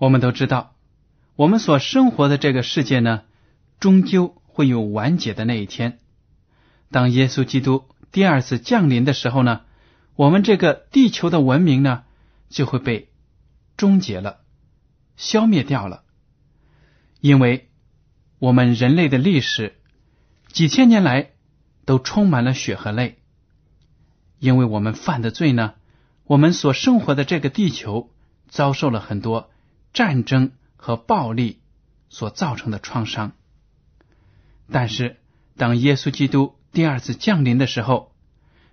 我们都知道，我们所生活的这个世界呢，终究会有完结的那一天。当耶稣基督第二次降临的时候呢，我们这个地球的文明呢，就会被终结了，消灭掉了。因为我们人类的历史几千年来都充满了血和泪。因为我们犯的罪呢，我们所生活的这个地球遭受了很多战争和暴力所造成的创伤。但是，当耶稣基督第二次降临的时候，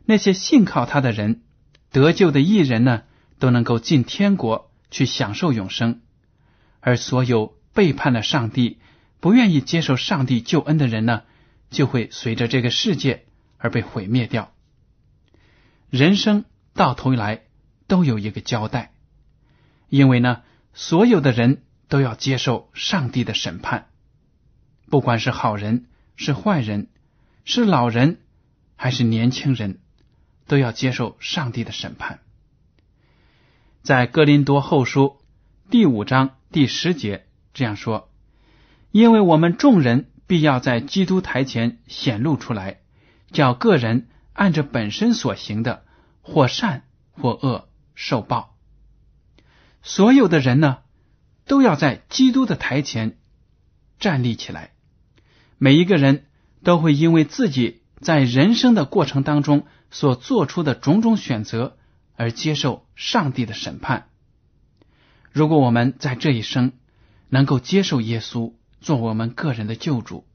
那些信靠他的人、得救的艺人呢，都能够进天国去享受永生；而所有背叛了上帝、不愿意接受上帝救恩的人呢，就会随着这个世界而被毁灭掉。人生到头来都有一个交代，因为呢，所有的人都要接受上帝的审判，不管是好人是坏人，是老人还是年轻人，都要接受上帝的审判。在哥林多后书第五章第十节这样说：“因为我们众人必要在基督台前显露出来，叫个人。”按着本身所行的，或善或恶受报。所有的人呢，都要在基督的台前站立起来。每一个人都会因为自己在人生的过程当中所做出的种种选择而接受上帝的审判。如果我们在这一生能够接受耶稣做我们个人的救主，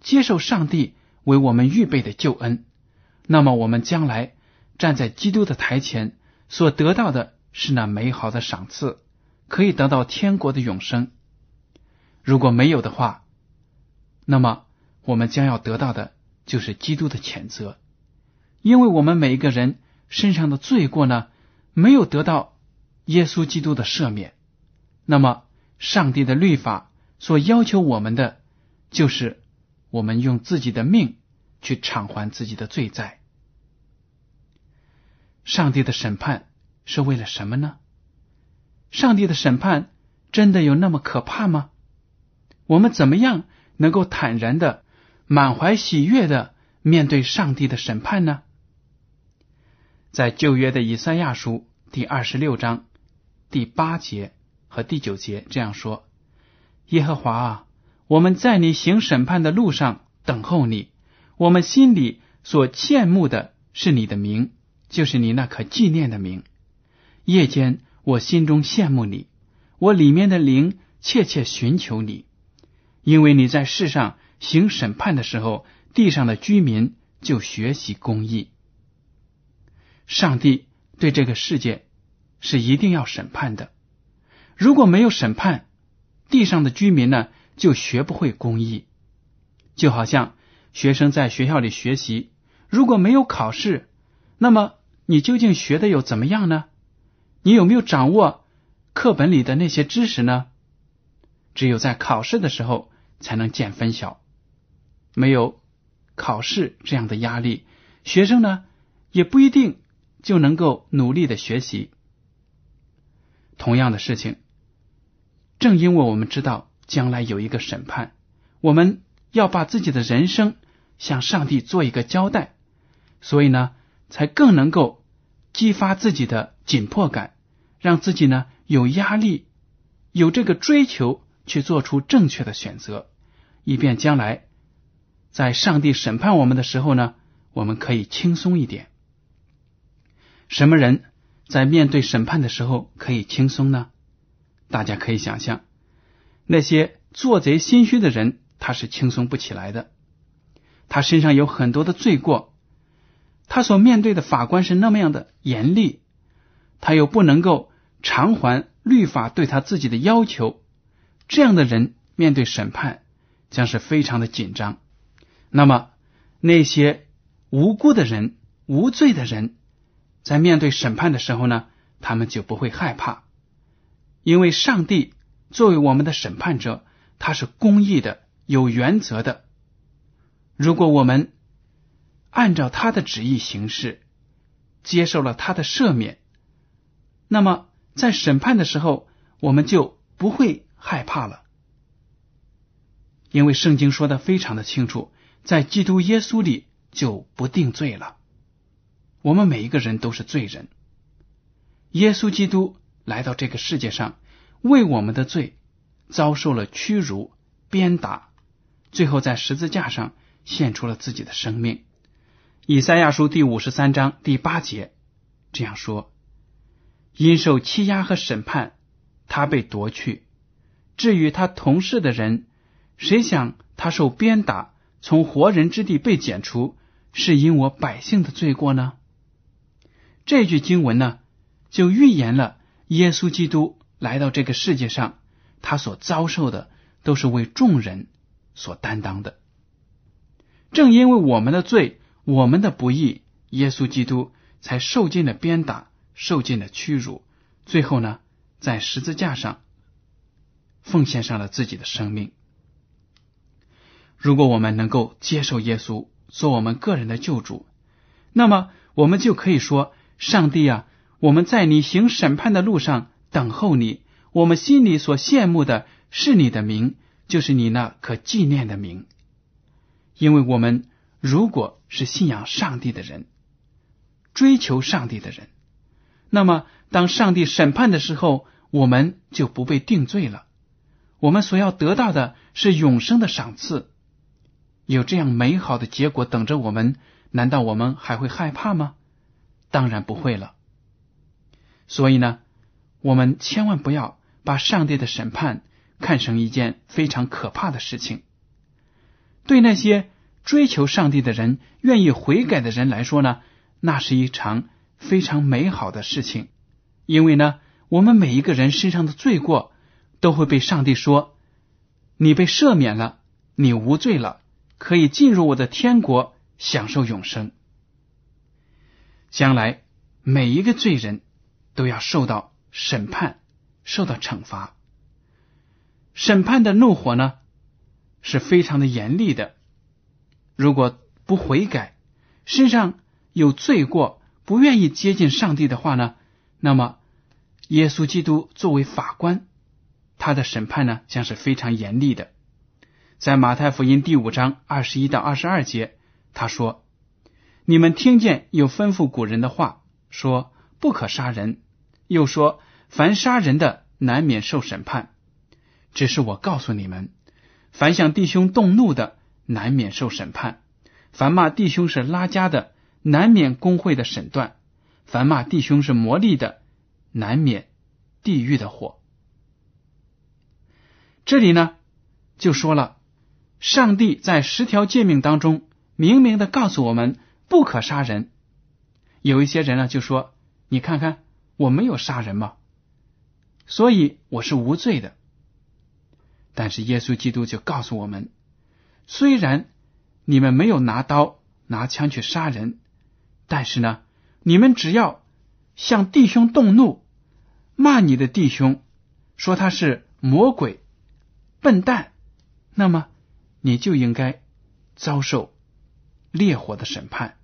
接受上帝为我们预备的救恩。那么，我们将来站在基督的台前所得到的是那美好的赏赐，可以得到天国的永生。如果没有的话，那么我们将要得到的就是基督的谴责，因为我们每一个人身上的罪过呢，没有得到耶稣基督的赦免。那么，上帝的律法所要求我们的，就是我们用自己的命去偿还自己的罪债。上帝的审判是为了什么呢？上帝的审判真的有那么可怕吗？我们怎么样能够坦然的、满怀喜悦的面对上帝的审判呢？在旧约的以赛亚书第二十六章第八节和第九节这样说：“耶和华啊，我们在你行审判的路上等候你，我们心里所羡慕的是你的名。”就是你那可纪念的名。夜间，我心中羡慕你，我里面的灵切切寻求你，因为你在世上行审判的时候，地上的居民就学习公义。上帝对这个世界是一定要审判的，如果没有审判，地上的居民呢就学不会公义。就好像学生在学校里学习，如果没有考试，那么。你究竟学的又怎么样呢？你有没有掌握课本里的那些知识呢？只有在考试的时候才能见分晓。没有考试这样的压力，学生呢也不一定就能够努力的学习。同样的事情，正因为我们知道将来有一个审判，我们要把自己的人生向上帝做一个交代，所以呢，才更能够激发自己的紧迫感，让自己呢有压力，有这个追求去做出正确的选择，以便将来。在上帝审判我们的时候呢，我们可以轻松一点。什么人在面对审判的时候可以轻松呢？大家可以想象，那些做贼心虚的人，他是轻松不起来的。他身上有很多的罪过，他所面对的法官是那么样的严厉，他又不能够偿还律法对他自己的要求，这样的人面对审判将是非常的紧张。那么，那些无辜的人、无罪的人，在面对审判的时候呢，他们就不会害怕，因为上帝作为我们的审判者，他是公义的、有原则的。如果我们按照他的旨意行事，接受了他的赦免，那么在审判的时候，我们就不会害怕了，因为圣经说的非常的清楚。在基督耶稣里就不定罪了。我们每一个人都是罪人。耶稣基督来到这个世界上，为我们的罪遭受了屈辱、鞭打，最后在十字架上献出了自己的生命。以赛亚书第五十三章第八节这样说：“因受欺压和审判，他被夺去；至于他同事的人，谁想他受鞭打？”从活人之地被剪除，是因我百姓的罪过呢？这句经文呢，就预言了耶稣基督来到这个世界上，他所遭受的都是为众人所担当的。正因为我们的罪、我们的不义，耶稣基督才受尽了鞭打，受尽了屈辱，最后呢，在十字架上奉献上了自己的生命。如果我们能够接受耶稣做我们个人的救主，那么我们就可以说：“上帝啊，我们在你行审判的路上等候你。我们心里所羡慕的是你的名，就是你那可纪念的名。因为我们如果是信仰上帝的人，追求上帝的人，那么当上帝审判的时候，我们就不被定罪了。我们所要得到的是永生的赏赐。”有这样美好的结果等着我们，难道我们还会害怕吗？当然不会了。所以呢，我们千万不要把上帝的审判看成一件非常可怕的事情。对那些追求上帝的人、愿意悔改的人来说呢，那是一场非常美好的事情。因为呢，我们每一个人身上的罪过都会被上帝说：“你被赦免了，你无罪了。”可以进入我的天国，享受永生。将来每一个罪人都要受到审判，受到惩罚。审判的怒火呢，是非常的严厉的。如果不悔改，身上有罪过，不愿意接近上帝的话呢，那么耶稣基督作为法官，他的审判呢，将是非常严厉的。在马太福音第五章二十一到二十二节，他说：“你们听见有吩咐古人的话，说不可杀人，又说凡杀人的难免受审判。只是我告诉你们，凡向弟兄动怒的，难免受审判；凡骂弟兄是拉家的，难免工会的审断；凡骂弟兄是魔力的，难免地狱的火。”这里呢，就说了。上帝在十条诫命当中明明的告诉我们不可杀人。有一些人呢就说：“你看看我没有杀人嘛，所以我是无罪的。”但是耶稣基督就告诉我们：虽然你们没有拿刀拿枪去杀人，但是呢，你们只要向弟兄动怒，骂你的弟兄，说他是魔鬼，笨蛋，那么你就应该遭受烈火的审判，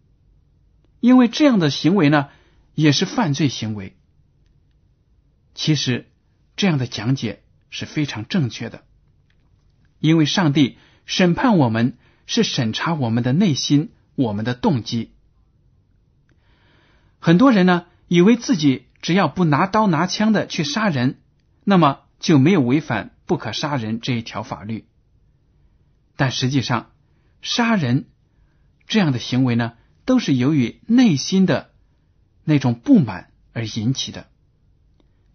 因为这样的行为呢也是犯罪行为。其实这样的讲解是非常正确的，因为上帝审判我们是审查我们的内心、我们的动机。很多人呢以为自己只要不拿刀拿枪的去杀人，那么就没有违反不可杀人这一条法律。但实际上，杀人这样的行为呢，都是由于内心的那种不满而引起的。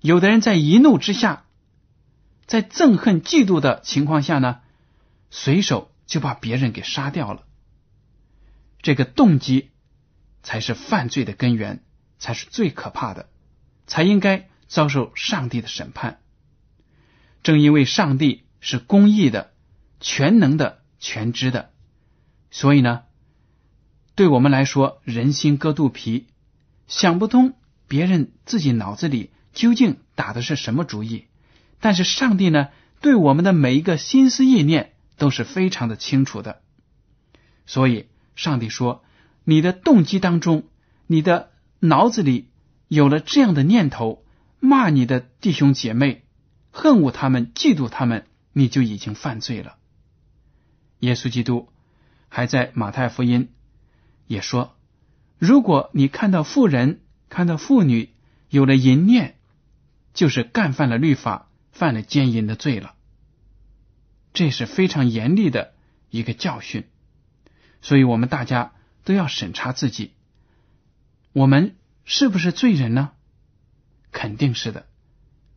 有的人在一怒之下，在憎恨、嫉妒的情况下呢，随手就把别人给杀掉了。这个动机才是犯罪的根源，才是最可怕的，才应该遭受上帝的审判。正因为上帝是公义的、全能的、全知的，所以呢，对我们来说，人心隔肚皮，想不通别人自己脑子里。究竟打的是什么主意？但是上帝呢，对我们的每一个心思意念都是非常的清楚的。所以，上帝说：“你的动机当中，你的脑子里有了这样的念头，骂你的弟兄姐妹，恨恶他们，嫉妒他们，你就已经犯罪了。”耶稣基督还在马太福音也说：“如果你看到妇人，看到妇女有了淫念。”就是干犯了律法，犯了奸淫的罪了，这是非常严厉的一个教训。所以，我们大家都要审查自己，我们是不是罪人呢？肯定是的，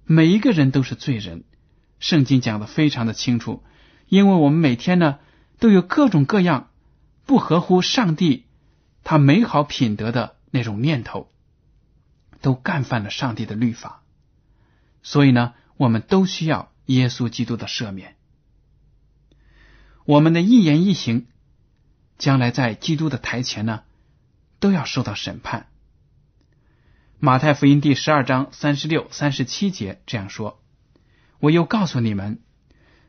每一个人都是罪人。圣经讲的非常的清楚，因为我们每天呢都有各种各样不合乎上帝他美好品德的那种念头，都干犯了上帝的律法。所以呢，我们都需要耶稣基督的赦免。我们的一言一行，将来在基督的台前呢，都要受到审判。马太福音第十二章三十六、三十七节这样说：“我又告诉你们，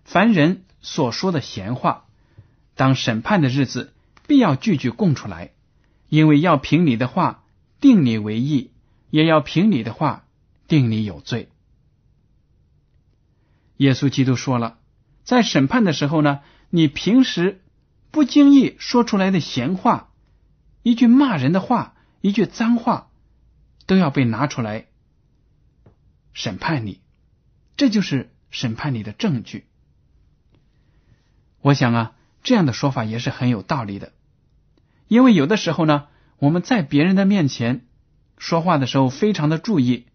凡人所说的闲话，当审判的日子，必要句句供出来，因为要凭你的话定你为义，也要凭你的话定你有罪。”耶稣基督说了，在审判的时候呢，你平时不经意说出来的闲话，一句骂人的话，一句脏话，都要被拿出来审判你，这就是审判你的证据。我想啊，这样的说法也是很有道理的，因为有的时候呢，我们在别人的面前说话的时候，非常的注意，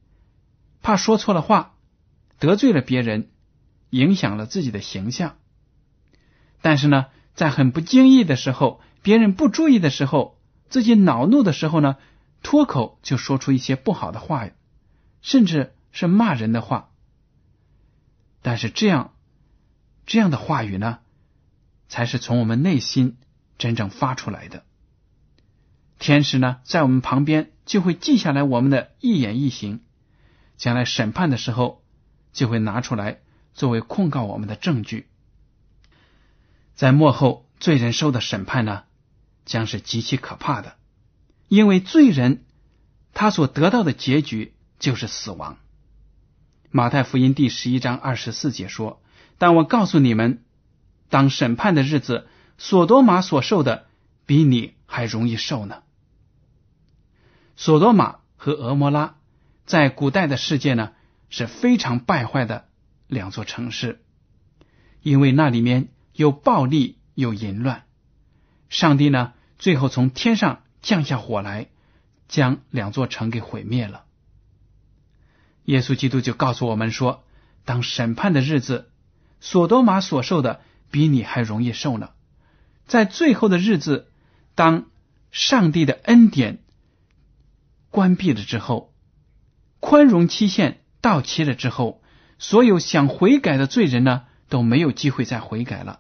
怕说错了话，得罪了别人。影响了自己的形象，但是呢，在很不经意的时候，别人不注意的时候，自己恼怒的时候呢，脱口就说出一些不好的话，甚至是骂人的话。但是这样这样的话语呢，才是从我们内心真正发出来的。天使呢，在我们旁边就会记下来我们的一言一行，将来审判的时候就会拿出来。作为控告我们的证据，在幕后罪人受的审判呢，将是极其可怕的，因为罪人他所得到的结局就是死亡。马太福音第十一章二十四节说：“但我告诉你们，当审判的日子，索多玛所受的比你还容易受呢。”索多玛和俄摩拉在古代的世界呢是非常败坏的。两座城市，因为那里面有暴力有淫乱，上帝呢最后从天上降下火来，将两座城给毁灭了。耶稣基督就告诉我们说：“当审判的日子，索多玛所受的比你还容易受呢。在最后的日子，当上帝的恩典关闭了之后，宽容期限到期了之后。”所有想悔改的罪人呢，都没有机会再悔改了。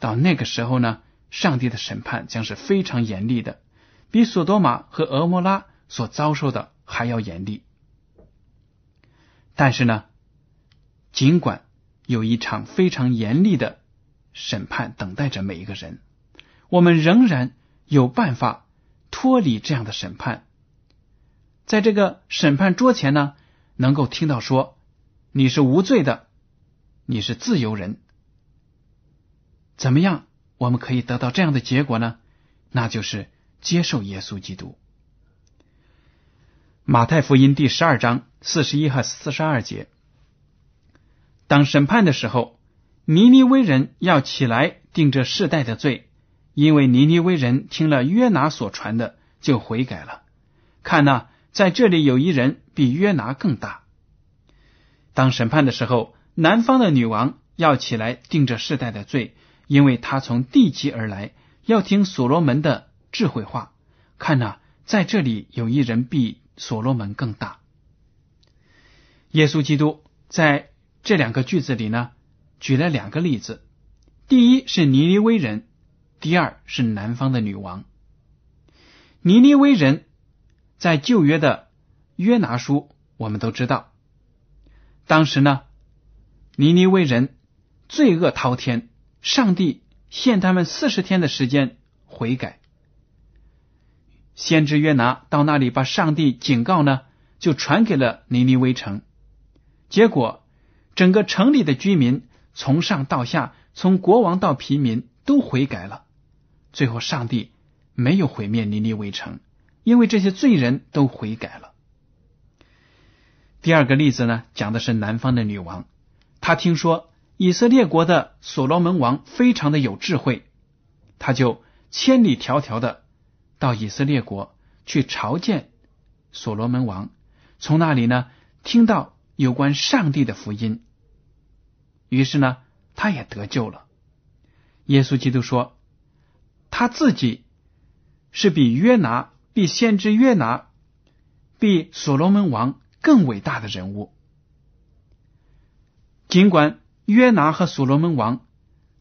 到那个时候呢，上帝的审判将是非常严厉的，比索多玛和俄摩拉所遭受的还要严厉。但是呢，尽管有一场非常严厉的审判等待着每一个人。我们仍然有办法脱离这样的审判，在这个审判桌前呢，能够听到说你是无罪的，你是自由人。怎么样，我们可以得到这样的结果呢？那就是接受耶稣基督。马太福音第十二章四十一和四十二节，当审判的时候，尼尼微人要起来定这世代的罪。因为尼尼微人听了约拿所传的，就悔改了。看呐，在这里有一人比约拿更大。当审判的时候，南方的女王要起来定这世代的罪，因为他从地极而来，要听所罗门的智慧话。看呐，在这里有一人比所罗门更大。耶稣基督在这两个句子里呢，举了两个例子。第一是尼尼微人。第二是南方的女王尼尼微人，在旧约的约拿书，我们都知道，当时呢，尼尼微人罪恶滔天，上帝限他们四十天的时间悔改。先知约拿到那里把上帝警告呢，就传给了尼尼微城，结果整个城里的居民从上到下，从国王到平民都悔改了。最后，上帝没有毁灭尼尼微城，因为这些罪人都悔改了。第二个例子呢，讲的是南方的女王，她听说以色列国的所罗门王非常的有智慧，他就千里迢迢的到以色列国去朝见所罗门王，从那里呢听到有关上帝的福音，于是呢，他也得救了。耶稣基督说。他自己是比约拿、比先知约拿、比所罗门王更伟大的人物。尽管约拿和所罗门王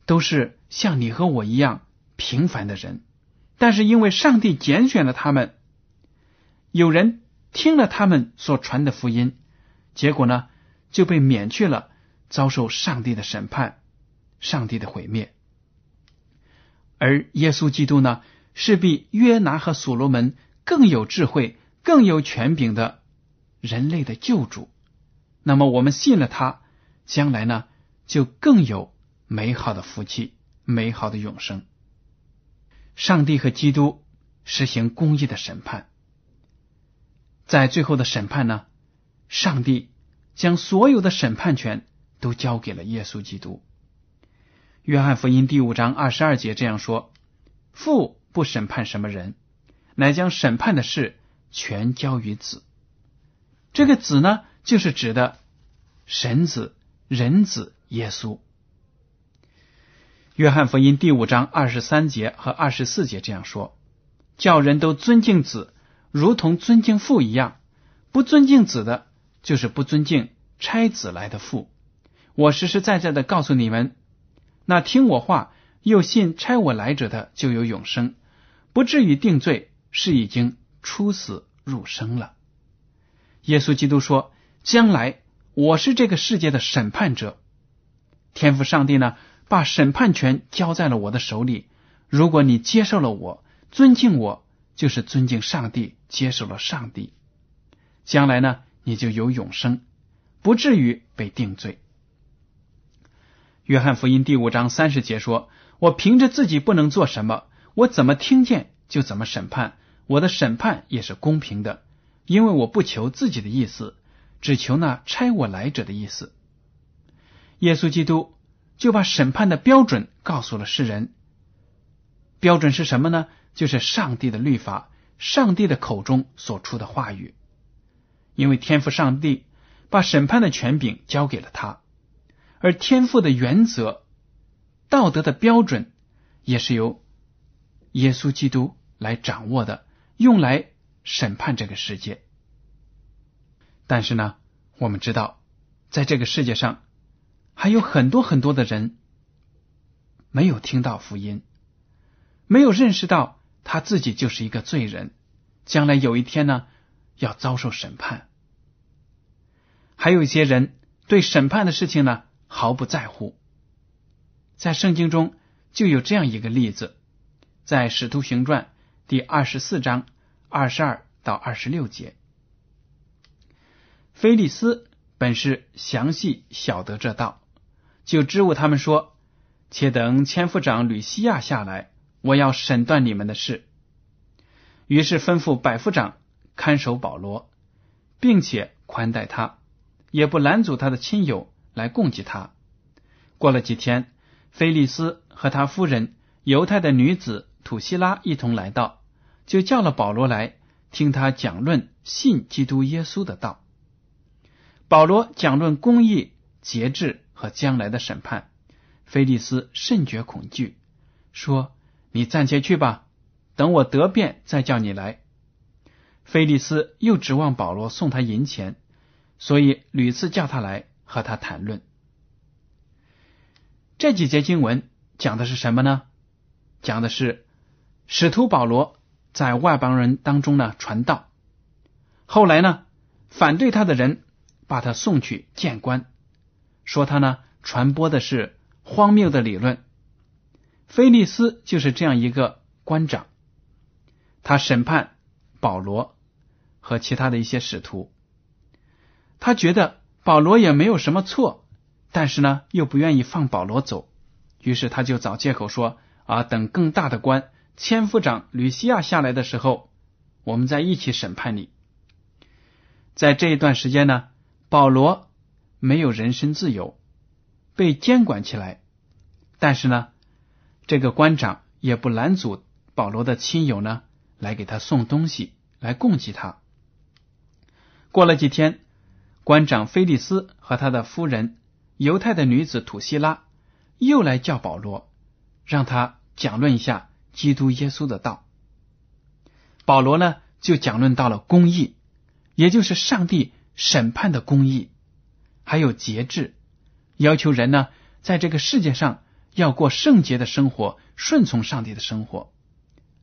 都是像你和我一样平凡的人，但是因为上帝拣选了他们，有人听了他们所传的福音，结果呢就被免去了遭受上帝的审判、上帝的毁灭。而耶稣基督呢，是比约拿和所罗门更有智慧、更有权柄的人类的救主。那么我们信了他，将来呢，就更有美好的福气、美好的永生。上帝和基督实行公义的审判，在最后的审判呢，上帝将所有的审判权都交给了耶稣基督。约翰福音第五章二十二节这样说：“父不审判什么人，乃将审判的事全交于子。”这个子呢，就是指的神子、人子耶稣。约翰福音第五章二十三节和二十四节这样说：“叫人都尊敬子，如同尊敬父一样；不尊敬子的，就是不尊敬差子来的父。我实实在在的告诉你们。”那听我话又信差我来者的就有永生，不至于定罪，是已经出死入生了。耶稣基督说：“将来我是这个世界的审判者，天父上帝呢，把审判权交在了我的手里。如果你接受了我，尊敬我，就是尊敬上帝，接受了上帝，将来呢，你就有永生，不至于被定罪。”约翰福音第五章三十节说：“我凭着自己不能做什么，我怎么听见就怎么审判。我的审判也是公平的，因为我不求自己的意思，只求那差我来者的意思。”耶稣基督就把审判的标准告诉了世人。标准是什么呢？就是上帝的律法，上帝的口中所出的话语。因为天赋上帝把审判的权柄交给了他。而天赋的原则、道德的标准，也是由耶稣基督来掌握的，用来审判这个世界。但是呢，我们知道，在这个世界上，还有很多很多的人没有听到福音，没有认识到他自己就是一个罪人，将来有一天呢，要遭受审判。还有一些人对审判的事情呢。毫不在乎。在圣经中就有这样一个例子，在《使徒行传》第二十四章二十二到二十六节，菲利斯本是详细晓得这道，就支吾他们说：“且等千夫长吕西亚下来，我要审断你们的事。”于是吩咐百夫长看守保罗，并且宽待他，也不拦阻他的亲友来供给他。过了几天。菲利斯和他夫人犹太的女子土希拉一同来到，就叫了保罗来听他讲论信基督耶稣的道。保罗讲论公义、节制和将来的审判。菲利斯甚觉恐惧，说：“你暂且去吧，等我得便再叫你来。”菲利斯又指望保罗送他银钱，所以屡次叫他来和他谈论。这几节经文讲的是什么呢？讲的是使徒保罗在外邦人当中呢传道，后来呢反对他的人把他送去见官，说他呢传播的是荒谬的理论。菲利斯就是这样一个官长，他审判保罗和其他的一些使徒，他觉得保罗也没有什么错。但是呢，又不愿意放保罗走，于是他就找借口说：“啊，等更大的官千夫长吕西亚下来的时候，我们再一起审判你。”在这一段时间呢，保罗没有人身自由，被监管起来。但是呢，这个官长也不拦阻保罗的亲友呢来给他送东西，来供给他。过了几天，官长菲利斯和他的夫人。犹太的女子土希拉又来叫保罗，让他讲论一下基督耶稣的道。保罗呢就讲论到了公义，也就是上帝审判的公义，还有节制，要求人呢在这个世界上要过圣洁的生活，顺从上帝的生活。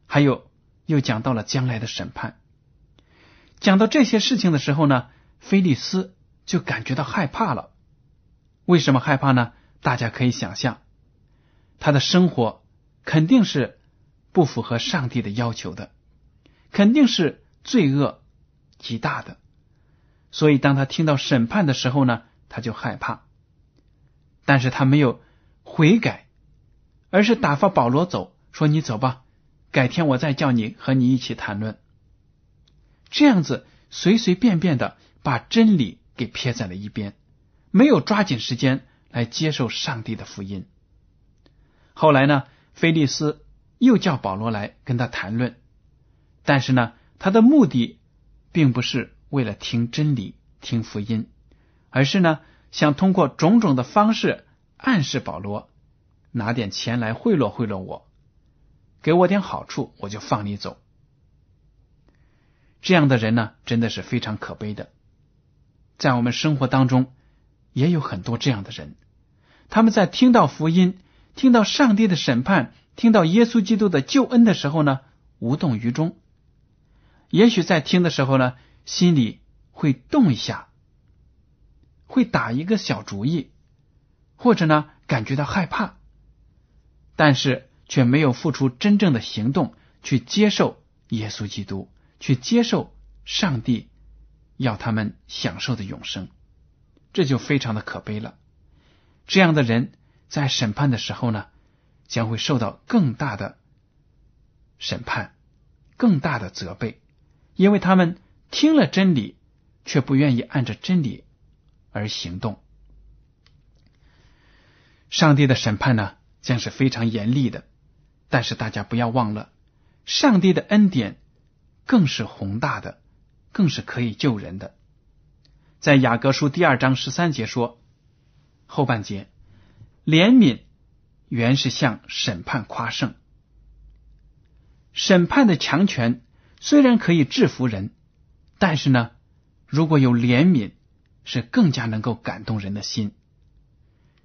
还有又讲到了将来的审判。讲到这些事情的时候呢，菲利斯就感觉到害怕了。为什么害怕呢？大家可以想象，他的生活肯定是不符合上帝的要求的，肯定是罪恶极大的。所以，当他听到审判的时候呢，他就害怕。但是他没有悔改，而是打发保罗走，说：“你走吧，改天我再叫你和你一起谈论。”这样子随随便便的把真理给撇在了一边。没有抓紧时间来接受上帝的福音。后来呢，菲利斯又叫保罗来跟他谈论，但是呢，他的目的并不是为了听真理、听福音，而是呢，想通过种种的方式暗示保罗拿点钱来贿赂贿赂我，给我点好处，我就放你走。这样的人呢，真的是非常可悲的，在我们生活当中。也有很多这样的人，他们在听到福音、听到上帝的审判、听到耶稣基督的救恩的时候呢，无动于衷。也许在听的时候呢，心里会动一下，会打一个小主意，或者呢，感觉到害怕，但是却没有付出真正的行动去接受耶稣基督，去接受上帝要他们享受的永生。这就非常的可悲了。这样的人在审判的时候呢，将会受到更大的审判、更大的责备，因为他们听了真理，却不愿意按着真理而行动。上帝的审判呢，将是非常严厉的。但是大家不要忘了，上帝的恩典更是宏大的，更是可以救人的。在雅各书第二章十三节说，后半节，怜悯原是向审判夸胜。审判的强权虽然可以制服人，但是呢，如果有怜悯，是更加能够感动人的心。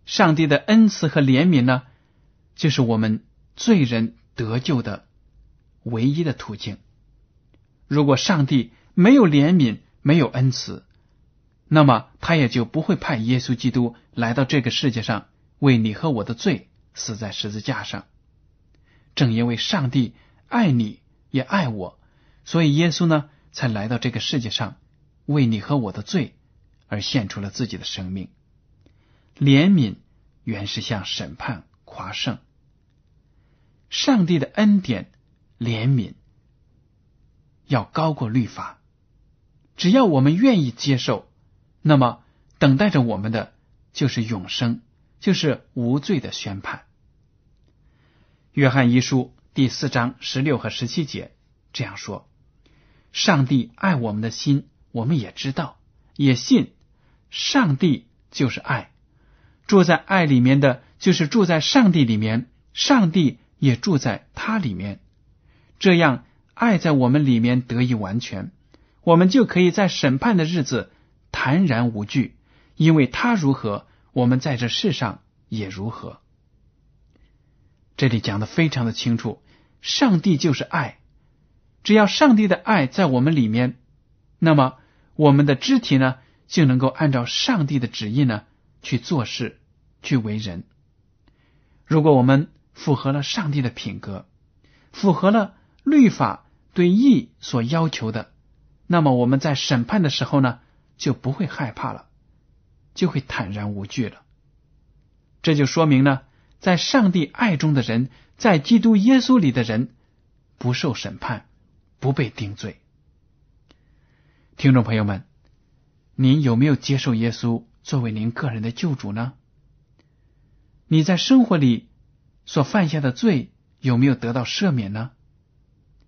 上帝的恩慈和怜悯呢，就是我们罪人得救的唯一的途径。如果上帝没有怜悯，没有恩慈，那么他也就不会派耶稣基督来到这个世界上，为你和我的罪死在十字架上。正因为上帝爱你也爱我，所以耶稣呢才来到这个世界上，为你和我的罪而献出了自己的生命。怜悯原是向审判夸胜，上帝的恩典怜悯要高过律法。只要我们愿意接受，那么等待着我们的就是永生，就是无罪的宣判。约翰一书第四章十六和十七节这样说：“上帝爱我们的心，我们也知道，也信。上帝就是爱，住在爱里面的，就是住在上帝里面，上帝也住在他里面。这样，爱在我们里面得以完全，我们就可以在审判的日子坦然无惧，因为他如何，我们在这世上也如何。”这里讲的非常的清楚，上帝就是爱，只要上帝的爱在我们里面，那么我们的肢体呢就能够按照上帝的旨意呢去做事，去为人。如果我们符合了上帝的品格，符合了律法对义所要求的，那么我们在审判的时候呢就不会害怕了，就会坦然无惧了。这就说明呢。在上帝爱中的人，在基督耶稣里的人，不受审判，不被定罪。听众朋友们，您有没有接受耶稣作为您个人的救主呢？你在生活里所犯下的罪有没有得到赦免呢？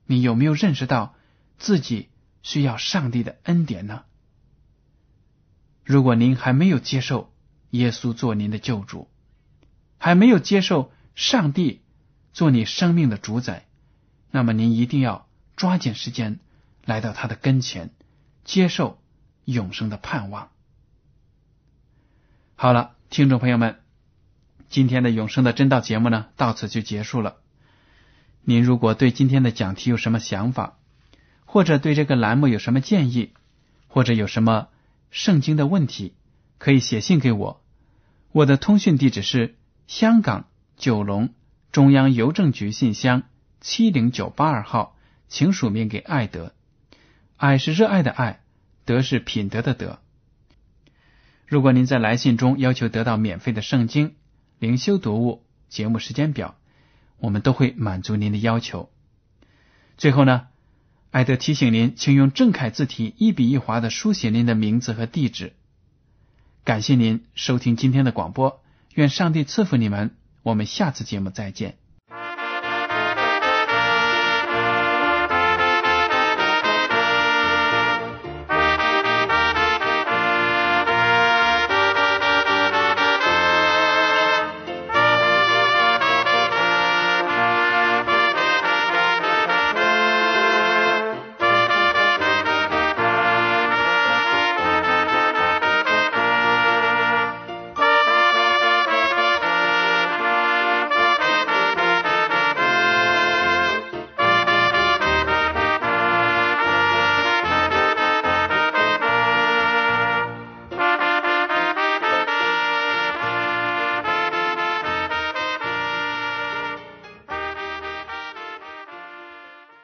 你有没有认识到自己需要上帝的恩典呢？如果您还没有接受耶稣做您的救主，还没有接受上帝做你生命的主宰，那么您一定要抓紧时间来到他的跟前，接受永生的盼望。好了，听众朋友们，今天的永生的真道节目呢，到此就结束了。您如果对今天的讲题有什么想法，或者对这个栏目有什么建议，或者有什么圣经的问题，可以写信给我。我的通讯地址是。香港九龙中央邮政局信箱七零九八二号，请署名给爱德。爱是热爱的爱，德是品德的德。如果您在来信中要求得到免费的圣经、灵修读物、节目时间表，我们都会满足您的要求。最后呢，艾德提醒您，请用正楷字体一笔一划的书写您的名字和地址。感谢您收听今天的广播。愿上帝赐福你们，我们下次节目再见。